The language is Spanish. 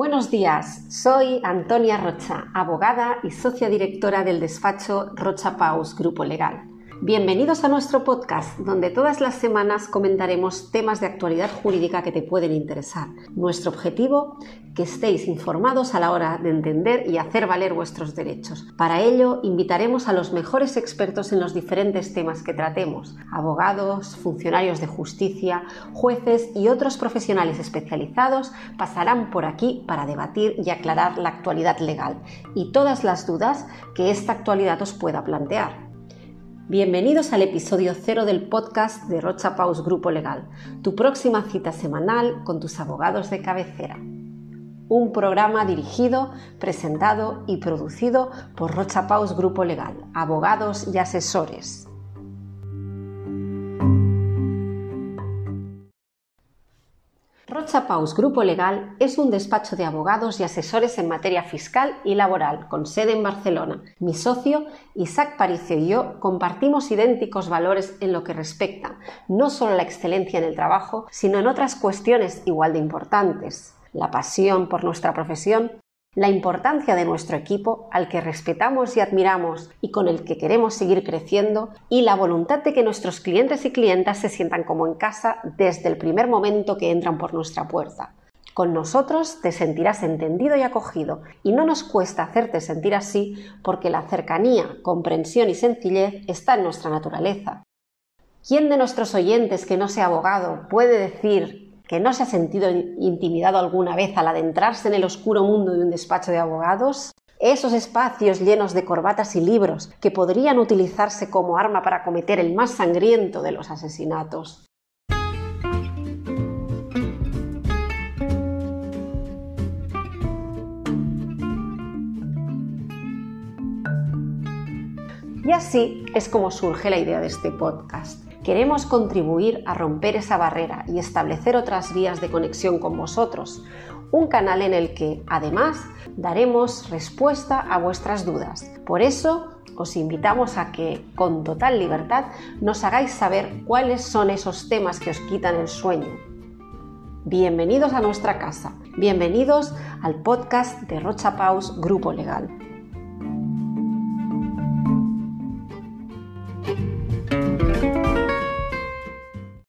Buenos días, soy Antonia Rocha, abogada y socia directora del despacho Rocha Paus Grupo Legal. Bienvenidos a nuestro podcast, donde todas las semanas comentaremos temas de actualidad jurídica que te pueden interesar. Nuestro objetivo, que estéis informados a la hora de entender y hacer valer vuestros derechos. Para ello, invitaremos a los mejores expertos en los diferentes temas que tratemos, abogados, funcionarios de justicia, jueces y otros profesionales especializados pasarán por aquí para debatir y aclarar la actualidad legal y todas las dudas que esta actualidad os pueda plantear. Bienvenidos al episodio cero del podcast de Rocha Paus Grupo Legal, tu próxima cita semanal con tus abogados de cabecera. Un programa dirigido, presentado y producido por Rocha Paus Grupo Legal, abogados y asesores. Rocha Paus Grupo Legal es un despacho de abogados y asesores en materia fiscal y laboral con sede en Barcelona. Mi socio, Isaac Paricio y yo compartimos idénticos valores en lo que respecta no solo a la excelencia en el trabajo, sino en otras cuestiones igual de importantes. La pasión por nuestra profesión, la importancia de nuestro equipo al que respetamos y admiramos y con el que queremos seguir creciendo y la voluntad de que nuestros clientes y clientas se sientan como en casa desde el primer momento que entran por nuestra puerta. Con nosotros te sentirás entendido y acogido y no nos cuesta hacerte sentir así porque la cercanía, comprensión y sencillez está en nuestra naturaleza. ¿Quién de nuestros oyentes que no sea abogado puede decir que no se ha sentido intimidado alguna vez al adentrarse en el oscuro mundo de un despacho de abogados? Esos espacios llenos de corbatas y libros que podrían utilizarse como arma para cometer el más sangriento de los asesinatos. Y así es como surge la idea de este podcast. Queremos contribuir a romper esa barrera y establecer otras vías de conexión con vosotros, un canal en el que, además, daremos respuesta a vuestras dudas. Por eso, os invitamos a que, con total libertad, nos hagáis saber cuáles son esos temas que os quitan el sueño. Bienvenidos a nuestra casa, bienvenidos al podcast de Rocha Paus Grupo Legal.